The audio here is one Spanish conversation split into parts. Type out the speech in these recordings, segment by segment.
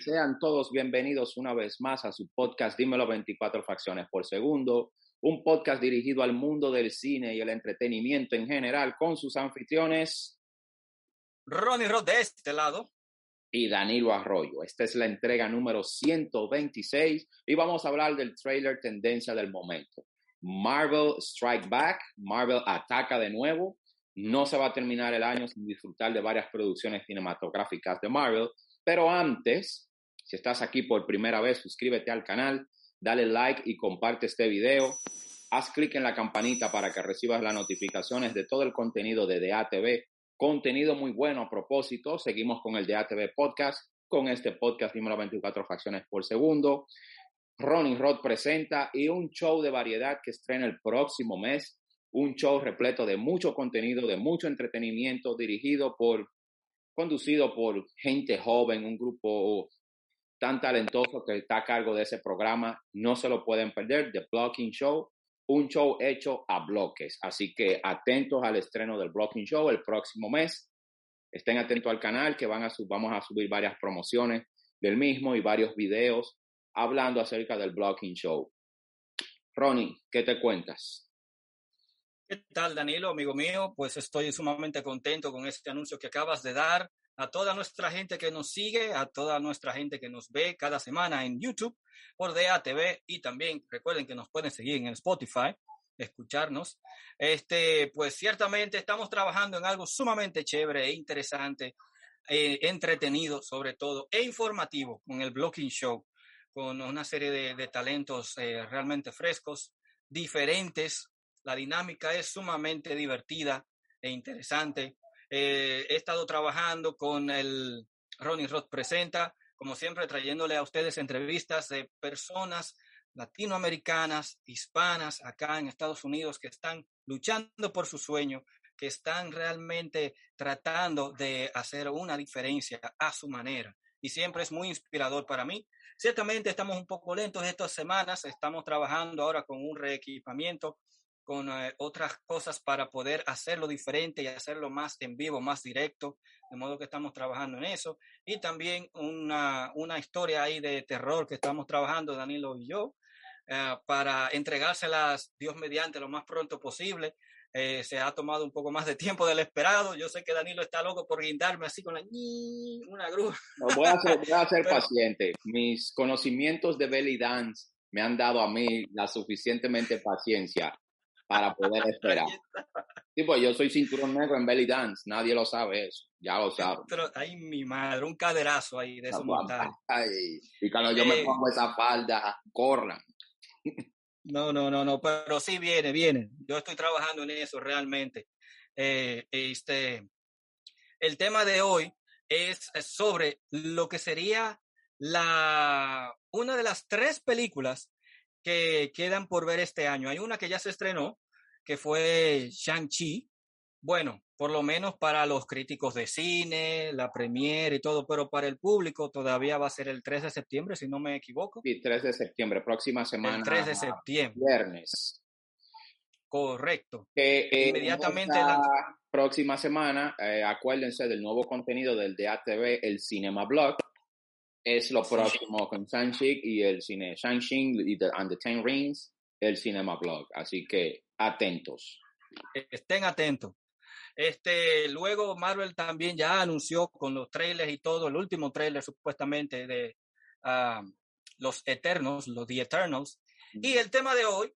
Sean todos bienvenidos una vez más a su podcast Dímelo 24 Facciones por Segundo, un podcast dirigido al mundo del cine y el entretenimiento en general con sus anfitriones Ronnie Rod de este lado y Danilo Arroyo. Esta es la entrega número 126 y vamos a hablar del trailer tendencia del momento. Marvel Strike Back, Marvel ataca de nuevo. No se va a terminar el año sin disfrutar de varias producciones cinematográficas de Marvel, pero antes, si estás aquí por primera vez, suscríbete al canal, dale like y comparte este video. Haz clic en la campanita para que recibas las notificaciones de todo el contenido de DATV. Contenido muy bueno a propósito. Seguimos con el DATV Podcast, con este podcast número 24 facciones por segundo. Ronnie Rod presenta y un show de variedad que estrena el próximo mes. Un show repleto de mucho contenido, de mucho entretenimiento, dirigido por conducido por gente joven, un grupo tan talentoso que está a cargo de ese programa. No se lo pueden perder, The Blocking Show, un show hecho a bloques. Así que atentos al estreno del Blocking Show el próximo mes. Estén atentos al canal que van a vamos a subir varias promociones del mismo y varios videos hablando acerca del Blocking Show. Ronnie, ¿qué te cuentas? ¿Qué tal, Danilo, amigo mío? Pues estoy sumamente contento con este anuncio que acabas de dar. A toda nuestra gente que nos sigue, a toda nuestra gente que nos ve cada semana en YouTube por DATV y también recuerden que nos pueden seguir en Spotify, escucharnos. Este, pues ciertamente estamos trabajando en algo sumamente chévere e interesante, eh, entretenido sobre todo e informativo con el Blocking Show, con una serie de, de talentos eh, realmente frescos, diferentes, la dinámica es sumamente divertida e interesante. Eh, he estado trabajando con el Ronnie Roth Presenta, como siempre, trayéndole a ustedes entrevistas de personas latinoamericanas, hispanas, acá en Estados Unidos, que están luchando por su sueño, que están realmente tratando de hacer una diferencia a su manera. Y siempre es muy inspirador para mí. Ciertamente estamos un poco lentos estas semanas, estamos trabajando ahora con un reequipamiento con eh, otras cosas para poder hacerlo diferente y hacerlo más en vivo, más directo, de modo que estamos trabajando en eso. Y también una, una historia ahí de terror que estamos trabajando, Danilo y yo, eh, para entregárselas, Dios mediante, lo más pronto posible. Eh, se ha tomado un poco más de tiempo del esperado. Yo sé que Danilo está loco por guindarme así con la una grúa. voy a ser, voy a ser paciente. Mis conocimientos de belly dance me han dado a mí la suficientemente paciencia para poder esperar. Sí, pues yo soy cinturón negro en belly dance, nadie lo sabe eso, ya lo sabe. Pero, ay, mi madre, un caderazo ahí de esos y cuando yo me eh, pongo esa falda, corran. No, no, no, no, pero sí viene, viene. Yo estoy trabajando en eso realmente. Eh, este, el tema de hoy es sobre lo que sería la, una de las tres películas que quedan por ver este año. Hay una que ya se estrenó, que fue Shang-Chi. Bueno, por lo menos para los críticos de cine, la premiere y todo, pero para el público todavía va a ser el 3 de septiembre, si no me equivoco. Sí, 3 de septiembre, próxima semana. El 3 de septiembre. Viernes. Correcto. Eh, Inmediatamente. La próxima semana, eh, acuérdense del nuevo contenido del DATV, el Cinema Blog, es lo próximo con Shang-Chi y el cine Shang-Chi y the, and the Ten Rings, el Cinema Blog. Así que atentos. Estén atentos. Este, luego Marvel también ya anunció con los trailers y todo, el último trailer supuestamente de los Eternos, los The Eternals. Y el tema de hoy,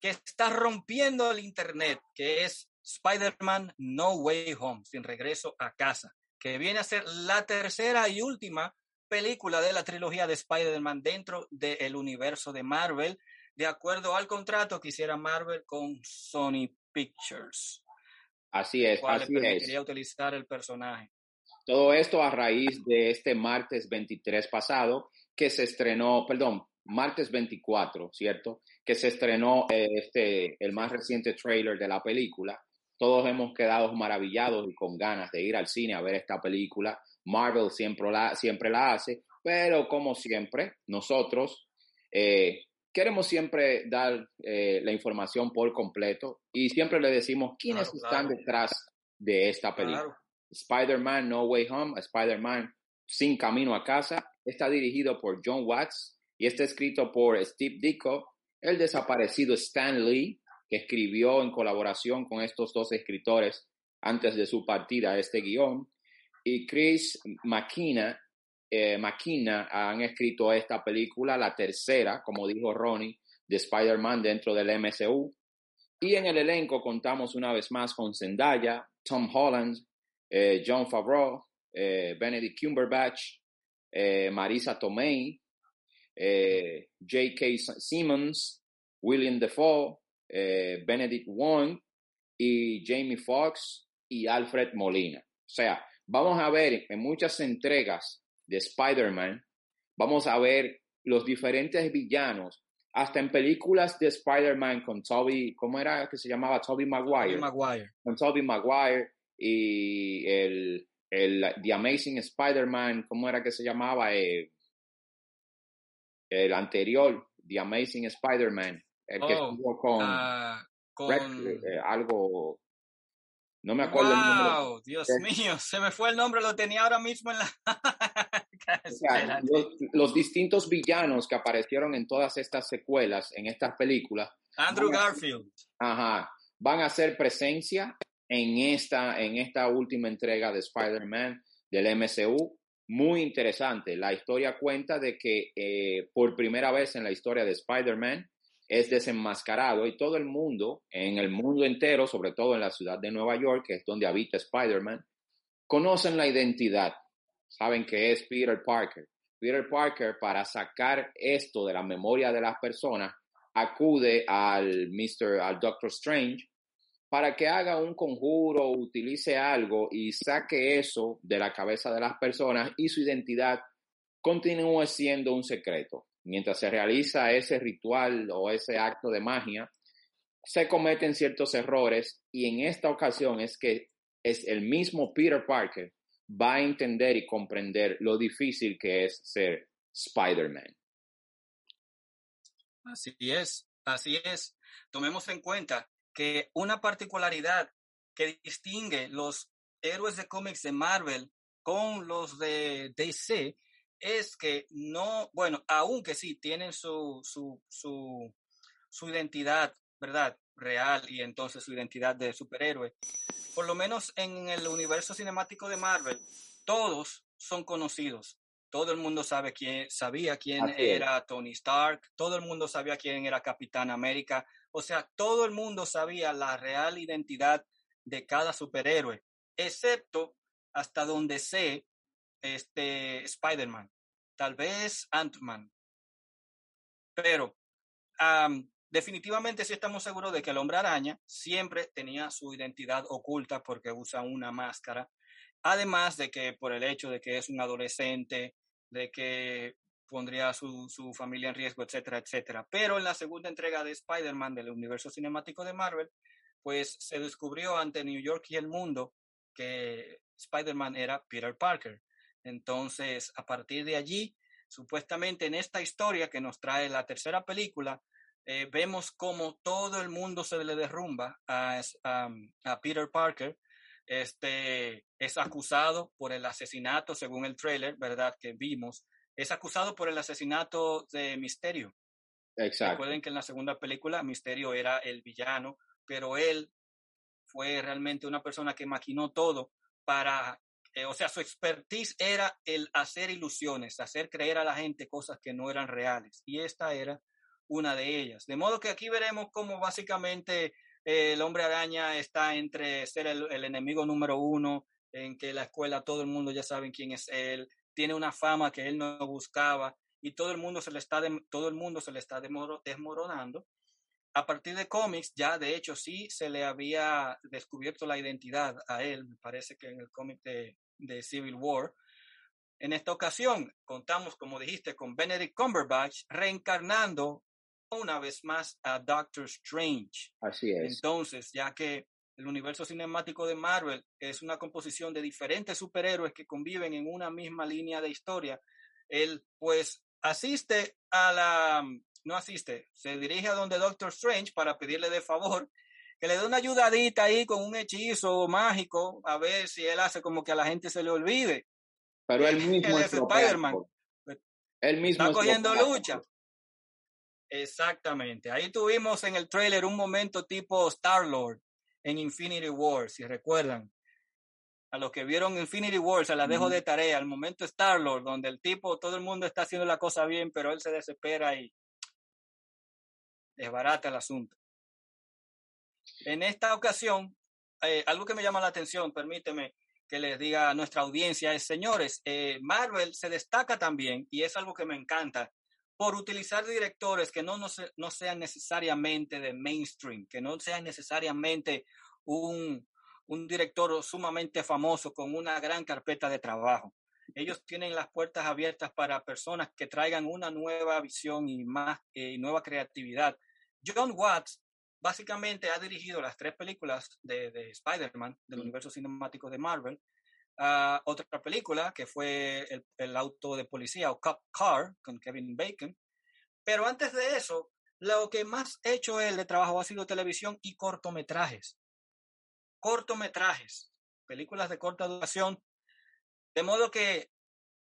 que está rompiendo el Internet, que es Spider-Man No Way Home, sin regreso a casa, que viene a ser la tercera y última película de la trilogía de Spider-Man dentro del universo de Marvel, de acuerdo al contrato que hiciera Marvel con Sony Pictures. Así es, así es. Quería utilizar el personaje. Todo esto a raíz de este martes 23 pasado, que se estrenó, perdón, martes 24, ¿cierto? Que se estrenó este, el más reciente trailer de la película. Todos hemos quedado maravillados y con ganas de ir al cine a ver esta película Marvel siempre la, siempre la hace, pero como siempre, nosotros eh, queremos siempre dar eh, la información por completo y siempre le decimos quiénes están detrás de esta película. Spider-Man No Way Home, Spider-Man Sin Camino a Casa. Está dirigido por John Watts y está escrito por Steve Ditko, el desaparecido Stan Lee, que escribió en colaboración con estos dos escritores antes de su partida este guion, y Chris McKenna, eh, han escrito esta película, la tercera, como dijo Ronnie, de Spider-Man dentro del MCU. Y en el elenco contamos una vez más con Zendaya, Tom Holland, eh, John Favreau, eh, Benedict Cumberbatch, eh, Marisa Tomei, J.K. Simmons, William Defoe, Benedict Wong y Jamie Foxx y Alfred Molina. O sea, vamos a ver en muchas entregas de Spider-Man, vamos a ver los diferentes villanos, hasta en películas de Spider-Man con Toby, ¿cómo era que se llamaba? Toby Maguire. Maguire. Con Toby Maguire y el, el The Amazing Spider-Man, ¿cómo era que se llamaba? Eh, el anterior, The Amazing Spider-Man, el que oh, estuvo con, ah, con... Eh, algo no me acuerdo wow, Dios mío, se me fue el nombre, lo tenía ahora mismo en la. los, distintos villanos que aparecieron en todas estas secuelas, en estas películas. Andrew Garfield. ajá, van a hacer presencia en esta, en esta última entrega de Spider-Man del MCU. Muy interesante. La historia cuenta de que eh, por primera vez en la historia de Spider-Man, es desenmascarado y todo el mundo, en el mundo entero, sobre todo en la ciudad de Nueva York, que es donde habita Spider-Man, conocen la identidad, saben que es Peter Parker. Peter Parker, para sacar esto de la memoria de las personas, acude al Mr. al Doctor Strange para que haga un conjuro, utilice algo y saque eso de la cabeza de las personas y su identidad continúe siendo un secreto mientras se realiza ese ritual o ese acto de magia, se cometen ciertos errores y en esta ocasión es que es el mismo Peter Parker va a entender y comprender lo difícil que es ser Spider-Man. Así es, así es. Tomemos en cuenta que una particularidad que distingue los héroes de cómics de Marvel con los de DC es que no, bueno, aunque sí tienen su, su, su, su identidad, ¿verdad? Real y entonces su identidad de superhéroe. Por lo menos en el universo cinemático de Marvel, todos son conocidos. Todo el mundo sabe quién, sabía quién era Tony Stark, todo el mundo sabía quién era Capitán América, o sea, todo el mundo sabía la real identidad de cada superhéroe, excepto hasta donde sé este Spider-Man, tal vez Ant-Man. Pero definitivamente sí estamos seguros de que el hombre araña siempre tenía su identidad oculta porque usa una máscara. Además de que por el hecho de que es un adolescente, de que pondría su, su familia en riesgo, etcétera, etcétera. Pero en la segunda entrega de Spider-Man del universo cinemático de Marvel, pues se descubrió ante New York y el mundo que Spider-Man era Peter Parker. Entonces, a partir de allí, supuestamente en esta historia que nos trae la tercera película, eh, vemos como todo el mundo se le derrumba a, a, Peter Parker. Este es acusado por el asesinato, según el trailer, ¿verdad? Que vimos. Es acusado por el asesinato de Misterio. Exacto. Recuerden que en la segunda película Misterio era el villano, pero él fue realmente una persona que maquinó todo para eh, o sea, su expertise era el hacer ilusiones, hacer creer a la gente cosas que no eran reales. Y esta era una de ellas. De modo que aquí veremos cómo básicamente eh, el hombre araña está entre ser el, enemigo número uno, en que la escuela todo el mundo ya sabe quién es él, tiene una fama que él no buscaba y todo el mundo se le está, todo el mundo se le está desmoronando. A partir de cómics, ya de hecho sí se le había descubierto la identidad a él, me parece que en el cómic de, de Civil War. En esta ocasión contamos, como dijiste, con Benedict Cumberbatch reencarnando una vez más a Doctor Strange. Así es. Entonces, ya que el universo cinemático de Marvel es una composición de diferentes superhéroes que conviven en una misma línea de historia, él pues asiste a la, no asiste, se dirige a donde Doctor Strange para pedirle de favor que le dé una ayudadita ahí con un hechizo mágico, a ver si él hace como que a la gente se le olvide. Pero él mismo es Spider-Man. Él mismo está cogiendo lucha. Exactamente. Ahí tuvimos en el trailer un momento tipo Star-Lord en Infinity War, si recuerdan. A los que vieron Infinity War, se la dejo de tarea. El momento Star-Lord, donde el tipo, todo el mundo está haciendo la cosa bien, pero él se desespera y desbarata el asunto. En esta ocasión, eh, algo que me llama la atención, permíteme que les diga a nuestra audiencia, es, señores, eh, Marvel se destaca también, y es algo que me encanta, por utilizar directores que no, no, no sean necesariamente de mainstream, que no sean necesariamente un, un director sumamente famoso con una gran carpeta de trabajo. Ellos tienen las puertas abiertas para personas que traigan una nueva visión y más eh, nueva creatividad. John Watts básicamente ha dirigido las tres películas de, de Spider-Man del universo cinemático de Marvel. Uh, otra película que fue el, el, auto de policía o Cop Car con Kevin Bacon. Pero antes de eso, lo que más ha hecho él de trabajo ha sido televisión y cortometrajes cortometrajes, películas de corta duración. De modo que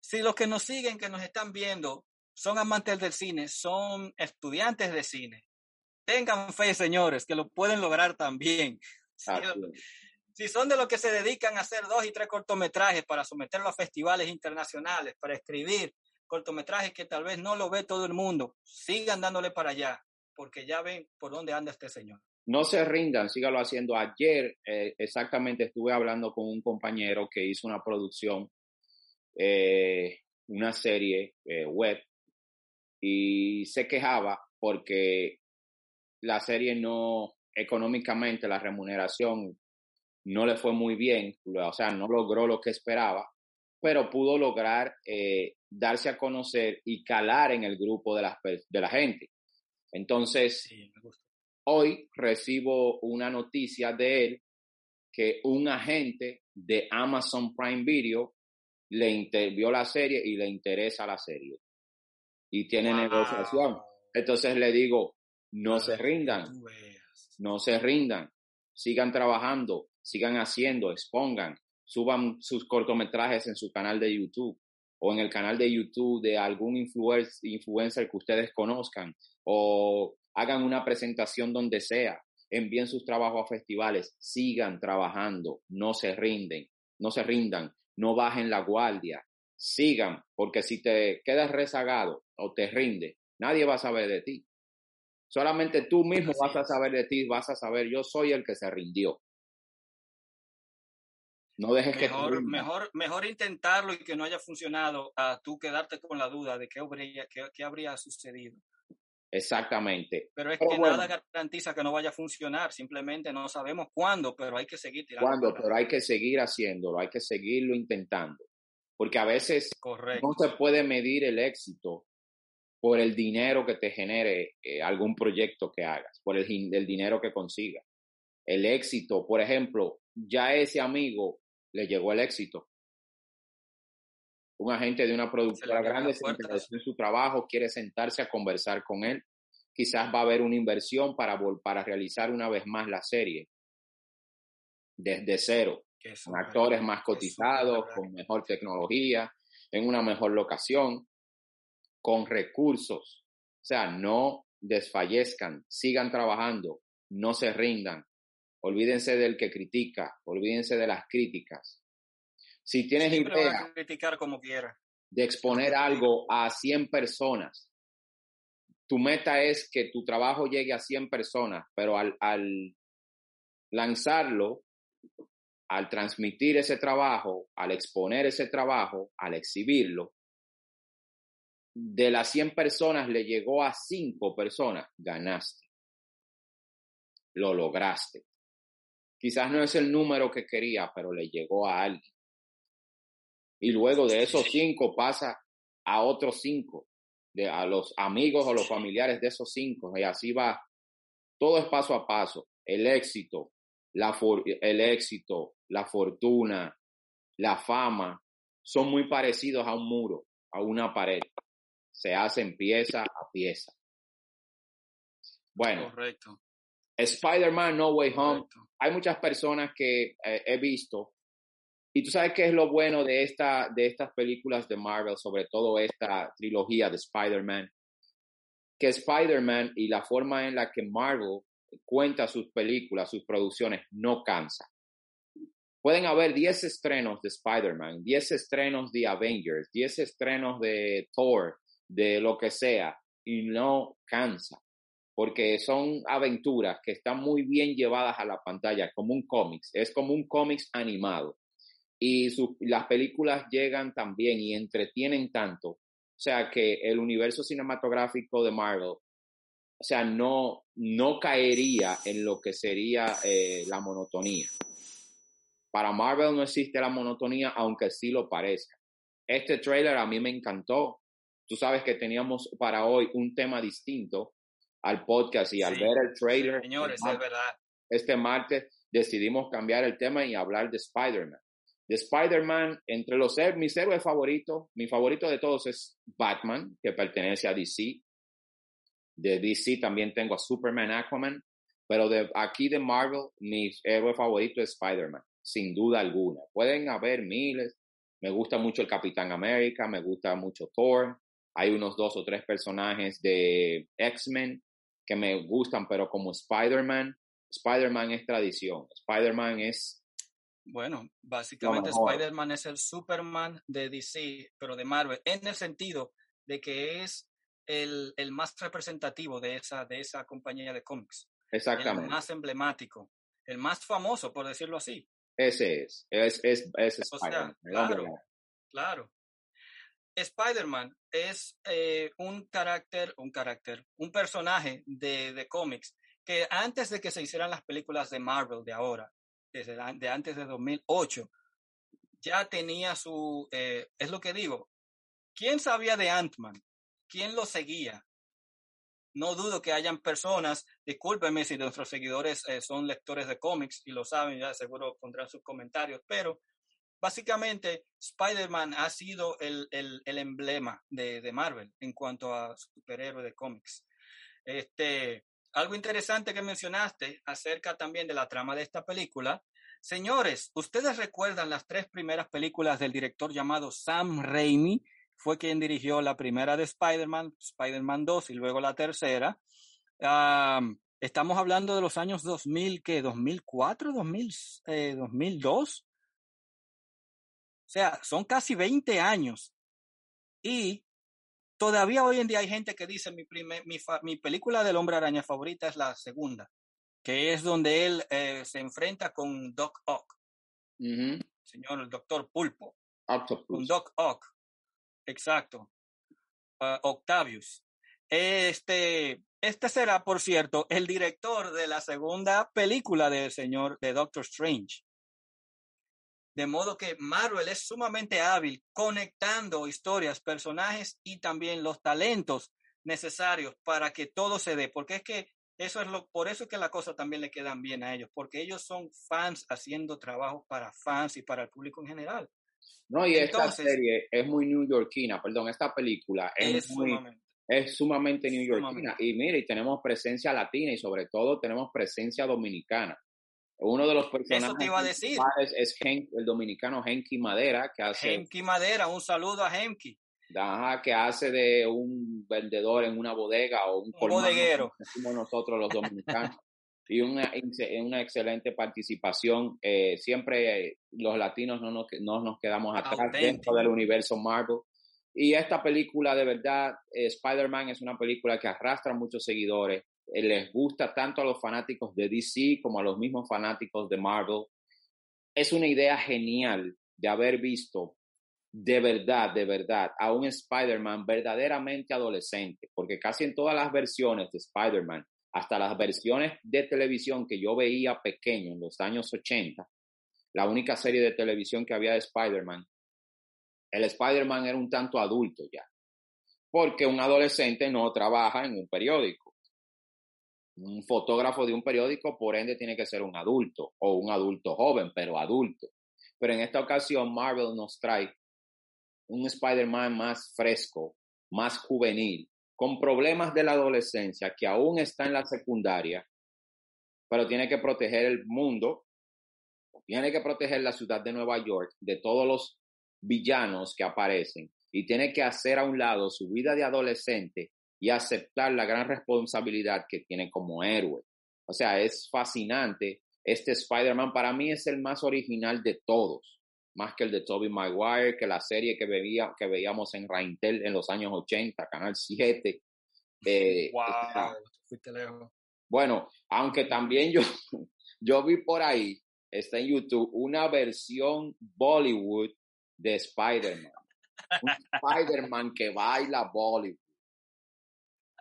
si los que nos siguen, que nos están viendo, son amantes del cine, son estudiantes de cine, tengan fe, señores, que lo pueden lograr también. Si, son de los que se dedican a hacer dos y tres cortometrajes para someterlo a festivales internacionales, para escribir cortometrajes que tal vez no lo ve todo el mundo, sigan dándole para allá, porque ya ven por dónde anda este señor no se rindan, sígalo haciendo. Ayer eh, exactamente estuve hablando con un compañero que hizo una producción, eh, una serie eh, web, y se quejaba porque la serie no, económicamente, la remuneración no le fue muy bien, o sea, no logró lo que esperaba, pero pudo lograr darse a conocer y calar en el grupo de la, de la gente. Entonces, sí, Hoy recibo una noticia de él que un agente de Amazon Prime Video le vio la serie y le interesa la serie. Y tiene negociación. Entonces le digo, no se rindan, no se rindan, sigan trabajando, sigan haciendo, expongan, suban sus cortometrajes en su canal de YouTube o en el canal de YouTube de algún influencer que ustedes conozcan o hagan una presentación donde sea, envíen sus trabajos a festivales, sigan trabajando, no se rinden, no se rindan, no bajen la guardia, sigan, porque si te quedas rezagado o te rinde, nadie va a saber de ti. Solamente tú mismo vas a saber de ti, vas a saber, yo soy el que se rindió. No dejes mejor, que mejor, mejor intentarlo y que no haya funcionado a tú quedarte con la duda de qué habría, qué, qué habría sucedido. Exactamente. Pero es que nada garantiza que no vaya a funcionar, simplemente no sabemos cuándo, pero hay que seguir tirando. Cuándo, pero hay que seguir haciéndolo, hay que seguirlo intentando. Porque a veces no se puede medir el éxito por el dinero que te genere eh, algún proyecto que hagas, por el, el dinero que consigas. El éxito, por ejemplo, ya ese amigo le llegó el éxito. Un agente de una productora grande se interesó en su trabajo, quiere sentarse a conversar con él. Quizás va a haber una inversión para, para realizar una vez más la serie desde cero, con actores más cotizados, con mejor tecnología, en una mejor locación, con recursos. O sea, no desfallezcan, sigan trabajando, no se rindan. Olvídense del que critica, olvídense de las críticas. Si tienes idea criticar como quiera. de exponer algo a 100 personas, tu meta es que tu trabajo llegue a 100 personas, pero al, al lanzarlo, al transmitir ese trabajo, al exponer ese trabajo, al exhibirlo, de las 100 personas le llegó a 5 personas, ganaste. Lo lograste. Quizás no es el número que quería, pero le llegó a alguien y luego de esos cinco pasa a otros cinco, de, a los amigos o los familiares de esos cinco, y así va. Todo es paso a paso. El éxito, la el éxito, la fortuna, la fama, son muy parecidos a un muro, a una pared. Se hacen pieza a pieza. Bueno, Correcto. Spider-Man No Way Home. Hay muchas personas que eh, he visto Y tú sabes qué es lo bueno de, esta, de estas películas de Marvel, sobre todo esta trilogía de Spider-Man, que Spider-Man y la forma en la que Marvel cuenta sus películas, sus producciones, no cansa. Pueden haber 10 estrenos de Spider-Man, 10 estrenos de Avengers, 10 estrenos de Thor, de lo que sea, y no cansa, porque son aventuras que están muy bien llevadas a la pantalla, como un cómics, es como un cómics animado. Y las películas llegan también y entretienen tanto, o sea que el universo cinematográfico de Marvel, o sea, no, no caería en lo que sería eh, la monotonía. Para Marvel no existe la monotonía, aunque sí lo parezca. Este trailer a mí me encantó. Tú sabes que teníamos para hoy un tema distinto al podcast y al ver el trailer. Señores, es verdad. Este martes decidimos cambiar el tema y hablar de Spider-Man. De Spider-Man, entre los mis héroes favoritos, mi favorito de todos es Batman, que pertenece a DC. De DC también tengo a Superman, Aquaman, pero de aquí de Marvel, mi héroe favorito es Spider-Man, sin duda alguna. Pueden haber miles. Me gusta mucho el Capitán América, me gusta mucho Thor, hay unos dos o tres personajes de X-Men que me gustan, pero como Spider-Man, Spider-Man es tradición. Spider-Man es... Bueno, básicamente Spider-Man es el Superman de DC, pero de Marvel, en el sentido de que es el, el más representativo de esa, de esa compañía de cómics. Exactamente. El más emblemático, el más famoso, por decirlo así. Ese es, es, es, es Spider-Man. claro, claro. Spider-Man es eh, un carácter, un carácter, un personaje de, de cómics que antes de que se hicieran las películas de Marvel de ahora, desde de antes de 2008, ya tenía su, eh, es lo que digo, ¿quién sabía de Ant-Man? ¿Quién lo seguía? No dudo que hayan personas, discúlpenme si nuestros seguidores eh, son lectores de cómics y lo saben, ya seguro pondrán sus comentarios, pero básicamente Spider-Man ha sido el, emblema de, Marvel en cuanto a superhéroe de cómics. Este, algo interesante que mencionaste acerca también de la trama de esta película. Señores, ¿ustedes recuerdan las tres primeras películas del director llamado Sam Raimi? Fue quien dirigió la primera de Spider-Man, Spider-Man 2 y luego la tercera. estamos hablando de los años 2000, ¿qué? ¿2004? ¿2000, 2002? O sea, son casi 20 años. Y todavía hoy en día hay gente que dice, mi, mi, película del hombre araña favorita es la segunda, que es donde él eh, se enfrenta con Doc Ock. Señor, el doctor Pulpo. Con Doc Ock. Exacto. Uh, Octavius. Este, este será, por cierto, el director de la segunda película del señor de Doctor Strange. De modo que Marvel es sumamente hábil conectando historias, personajes y también los talentos necesarios para que todo se dé, porque es que eso es lo, por eso es que la cosa también le quedan bien a ellos, porque ellos son fans haciendo trabajo para fans y para el público en general. No, y esta serie es muy newyorkina, perdón, esta película es, muy, sumamente, es sumamente. Y mire, y tenemos presencia latina y sobre todo tenemos presencia dominicana. Uno de los personajes te iba a decir. es el dominicano Henky Madera, que hace... Henky Madera, un saludo a Henky. que hace de un vendedor en una bodega o un, un bodeguero. Como nosotros los dominicanos. y una, una excelente participación. Eh, siempre los latinos no nos, no nos quedamos atrás dentro del universo Marvel. Y esta película, de verdad, eh, Spider-Man es una película que arrastra muchos seguidores. Eh, les gusta tanto a los fanáticos de DC como a los mismos fanáticos de Marvel. Es una idea genial de haber visto de verdad, de verdad, a un Spider-Man verdaderamente adolescente, porque casi en todas las versiones de Spider-Man, hasta las versiones de televisión que yo veía pequeño en los años 80, la única serie de televisión que había de Spider-Man, el Spider-Man era un tanto adulto ya, porque un adolescente no trabaja en un periódico un fotógrafo de un periódico, por ende, tiene que ser un adulto o un adulto joven, pero adulto. Pero en esta ocasión, Marvel nos trae un Spider-Man más fresco, más juvenil, con problemas de la adolescencia, que aún está en la secundaria, pero tiene que proteger el mundo tiene que proteger la ciudad de Nueva York de todos los villanos que aparecen y tiene que hacer a un lado su vida de adolescente y aceptar la gran responsabilidad que tiene como héroe. O sea, es fascinante. Este Spider-Man para mí es el más original de todos, más que el de Tobey Maguire, que la serie que, veía, que veíamos en Raintel en los años 80, Canal 7. Eh, lejos. Bueno, aunque también yo, yo vi por ahí, está en YouTube, una versión Bollywood de Spider-Man. Un Spider-Man que baila Bollywood.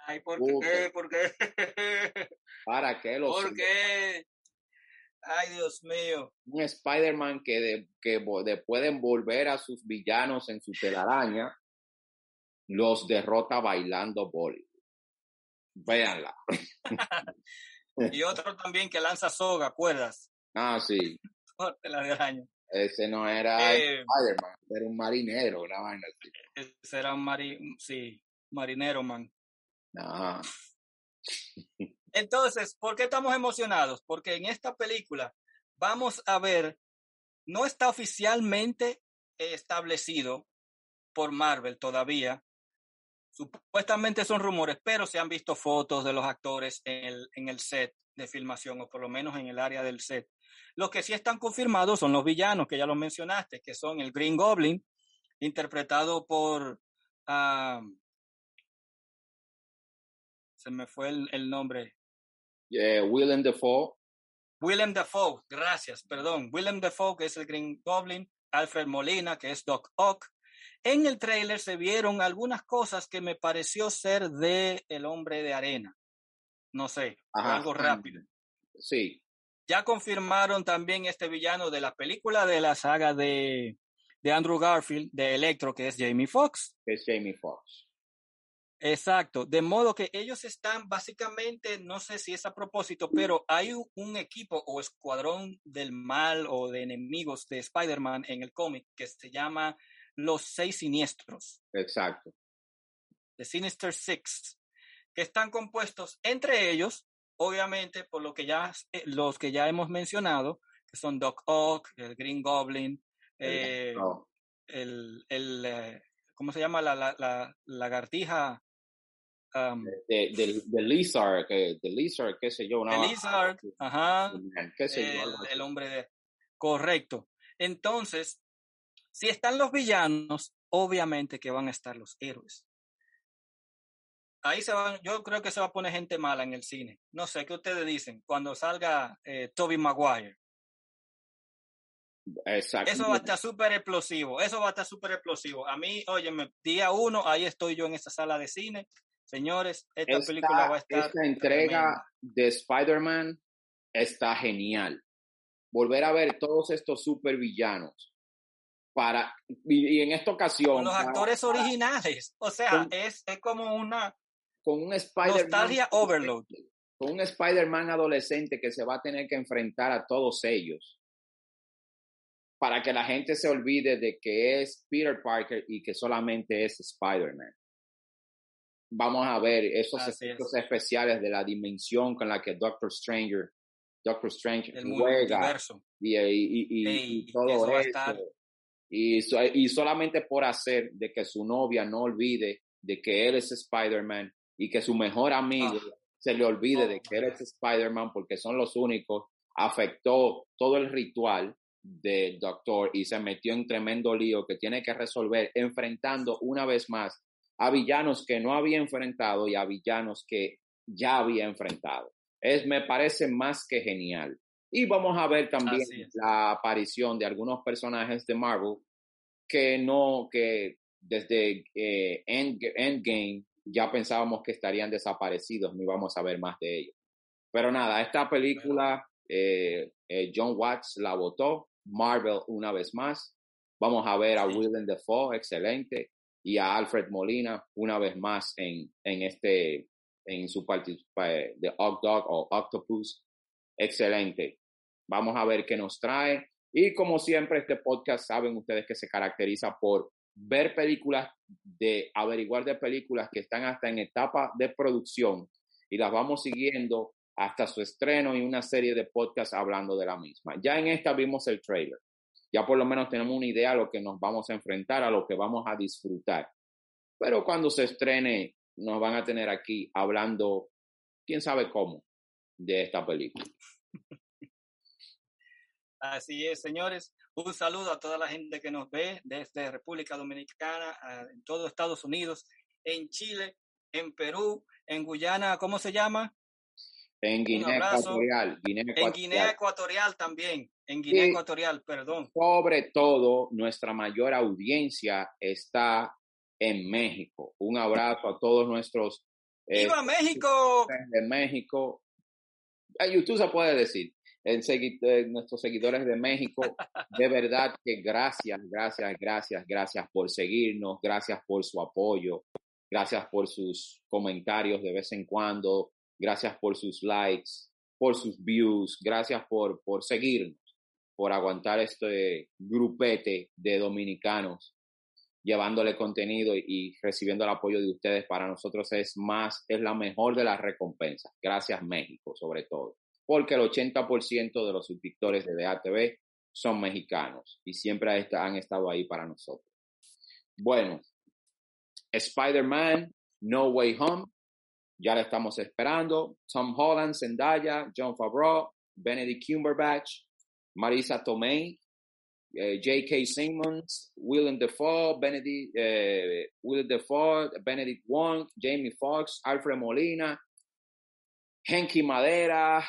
Ay, ¿por qué? ¿Por qué? ¿Para qué lo ¿Por qué? Ay, Dios mío. Un Spider-Man que, de, que después de envolver a sus villanos en su telaraña, los derrota bailando Bollywood. Véanla. y otro también que lanza soga, ¿acuerdas? Ah, sí. Ese no era eh, Spider-Man, era un marinero, una vaina así. Ese era un mari sí, marinero, man. Entonces, ¿por qué estamos emocionados? Porque en esta película vamos a ver, no está oficialmente establecido por Marvel todavía. Supuestamente son rumores, pero se han visto fotos de los actores en el, en el set de filmación, o por lo menos en el área del set. Los que sí están confirmados son los villanos, que ya los mencionaste, que son el Green Goblin, interpretado por ah, se me fue el, nombre. Willem Dafoe. Willem Dafoe, gracias, perdón. Willem Dafoe, que es el Green Goblin, Alfred Molina, que es Doc Ock. En el trailer se vieron algunas cosas que me pareció ser de El Hombre de Arena. No sé, algo rápido. Sí. Ya confirmaron también este villano de la película de la saga de, de Andrew Garfield, de Electro, que es Jamie Foxx. Es Jamie Foxx. Exacto, de modo que ellos están básicamente, no sé si es a propósito, pero hay un, equipo o escuadrón del mal o de enemigos de Spider-Man en el cómic que se llama Los Seis Siniestros. Exacto. The Sinister Six, que están compuestos entre ellos, obviamente, por lo que ya, eh, los que ya hemos mencionado, que son Doc Ock, el Green Goblin, el, eh, eh, ¿cómo se llama? La, la, la lagartija Um, de, de, Lizard, que, de Lizard, qué sé yo. Una, Lizard, ajá. Qué sé yo, el, hombre de... Correcto. Entonces, si están los villanos, obviamente que van a estar los héroes. Ahí se van, yo creo que se va a poner gente mala en el cine. No sé, ¿qué ustedes dicen? Cuando salga eh, Toby Maguire. Exacto. Eso va a estar súper explosivo. Eso va a estar súper explosivo. A mí, óyeme, día uno, ahí estoy yo en esa sala de cine Señores, esta, película va a estar. Esta entrega de Spider-Man está genial. Volver a ver todos estos supervillanos. Para, y, en esta ocasión. Con los actores originales. O sea, es, es, como una. Con un Spider-Man. overload. Con un Spider-Man adolescente que se va a tener que enfrentar a todos ellos. Para que la gente se olvide de que es Peter Parker y que solamente es Spider-Man vamos a ver esos efectos especiales de la dimensión con la que Doctor Stranger, Doctor Strange juega y, y, todo eso. Y, y solamente por hacer de que su novia no olvide de que él es Spider-Man y que su mejor amigo ah. se le olvide de oh, que él es Spider-Man porque son los únicos, afectó todo el ritual de Doctor y se metió en tremendo lío que tiene que resolver enfrentando una vez más a villanos que no había enfrentado y a villanos que ya había enfrentado. Es, me parece más que genial. Y vamos a ver también la aparición de algunos personajes de Marvel que no, que desde eh, Endgame ya pensábamos que estarían desaparecidos, no íbamos a ver más de ellos. Pero nada, esta película, eh, eh, John Watts la votó, Marvel una vez más. Vamos a ver a Willem Dafoe, excelente y a Alfred Molina una vez más en, en este en su parte de Dog o Octopus. Excelente. Vamos a ver qué nos trae. Y como siempre, este podcast saben ustedes que se caracteriza por ver películas, de averiguar de películas que están hasta en etapa de producción y las vamos siguiendo hasta su estreno y una serie de podcasts hablando de la misma. Ya en esta vimos el trailer. Ya por lo menos tenemos una idea a lo que nos vamos a enfrentar, a lo que vamos a disfrutar. Pero cuando se estrene, nos van a tener aquí hablando, quién sabe cómo, de esta película. Así es, señores. Un saludo a toda la gente que nos ve desde República Dominicana, en todo Estados Unidos, en Chile, en Perú, en Guyana, ¿cómo se llama? En Guinea Ecuatorial, En Guinea Ecuatorial también. En Guinea Ecuatorial, perdón. Sobre todo, nuestra mayor audiencia está en México. Un abrazo a todos nuestros. Eh, ¡Viva México! De México. En YouTube se puede decir. En eh, nuestros seguidores de México, de verdad que gracias, gracias, gracias, gracias por seguirnos, gracias por su apoyo, gracias por sus comentarios de vez en cuando, gracias por sus likes, por sus views, gracias por, por seguirnos, por aguantar este grupete de dominicanos llevándole contenido y recibiendo el apoyo de ustedes para nosotros es más, es la mejor de las recompensas. Gracias México, sobre todo, porque el 80% de los suscriptores de DATV son mexicanos y siempre han estado ahí para nosotros. Bueno, Spider-Man, No Way Home, ya la estamos esperando. Tom Holland, Zendaya, John Favreau, Benedict Cumberbatch, Marisa Tomei, eh, J.K. Simmons, Willem Dafoe, Benedict, eh, Benedict Wong, Jamie Foxx, Alfred Molina, Henky Madera,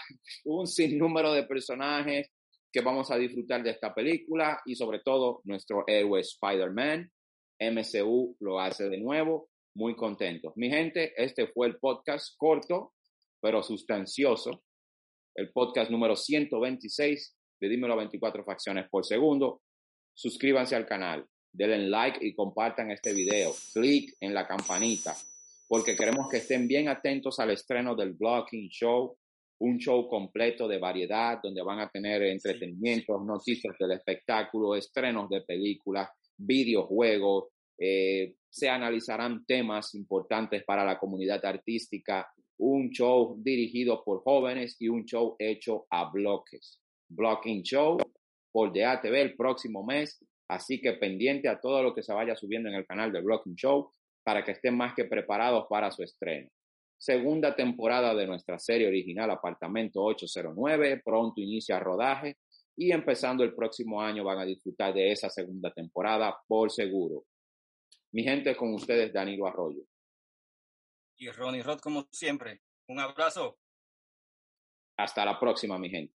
un sinnúmero de personajes que vamos a disfrutar de esta película y sobre todo nuestro héroe Spider-Man. MCU lo hace de nuevo, muy contentos. Mi gente, este fue el podcast corto, pero sustancioso, el podcast número 126 de Dímelo 24 facciones por segundo. Suscríbanse al canal, denle like y compartan este video. Clic en la campanita, porque queremos que estén bien atentos al estreno del Blocking Show, un show completo de variedad donde van a tener entretenimientos, noticias del espectáculo, estrenos de películas, videojuegos, eh, se analizarán temas importantes para la comunidad artística, un show dirigido por jóvenes y un show hecho a bloques. Blocking Show por DATV el próximo mes, así que pendiente a todo lo que se vaya subiendo en el canal de Blocking Show para que estén más que preparados para su estreno. Segunda temporada de nuestra serie original Apartamento 809, pronto inicia rodaje y empezando el próximo año van a disfrutar de esa segunda temporada por seguro. Mi gente, con ustedes, Danilo Arroyo. Y Ronnie Rod, como siempre. Un abrazo. Hasta la próxima, mi gente.